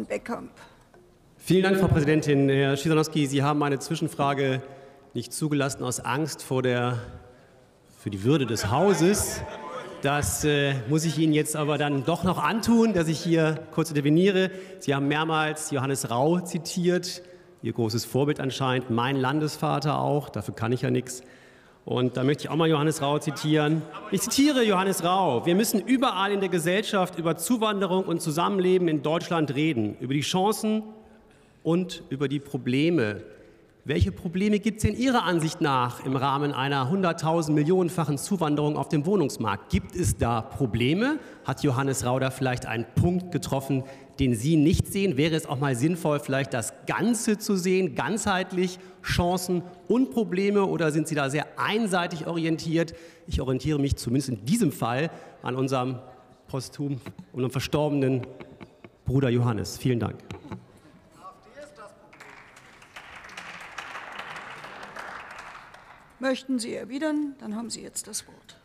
Boddenbeck-Kamp. Vielen Dank, Frau Präsidentin. Herr Schisanowski, Sie haben meine Zwischenfrage nicht zugelassen aus Angst vor der, für die Würde des Hauses. Das äh, muss ich Ihnen jetzt aber dann doch noch antun, dass ich hier kurz interveniere. Sie haben mehrmals Johannes Rau zitiert, Ihr großes Vorbild anscheinend, mein Landesvater auch, dafür kann ich ja nichts. Und da möchte ich auch mal Johannes Rau zitieren. Ich zitiere Johannes Rau. Wir müssen überall in der Gesellschaft über Zuwanderung und Zusammenleben in Deutschland reden, über die Chancen und über die Probleme, welche Probleme gibt es in Ihrer Ansicht nach im Rahmen einer 100.000 Millionenfachen Zuwanderung auf dem Wohnungsmarkt? Gibt es da Probleme? Hat Johannes Rauder vielleicht einen Punkt getroffen, den Sie nicht sehen? Wäre es auch mal sinnvoll, vielleicht das Ganze zu sehen, ganzheitlich Chancen und Probleme? Oder sind Sie da sehr einseitig orientiert? Ich orientiere mich zumindest in diesem Fall an unserem posthum, unserem verstorbenen Bruder Johannes. Vielen Dank. Möchten Sie erwidern? Dann haben Sie jetzt das Wort.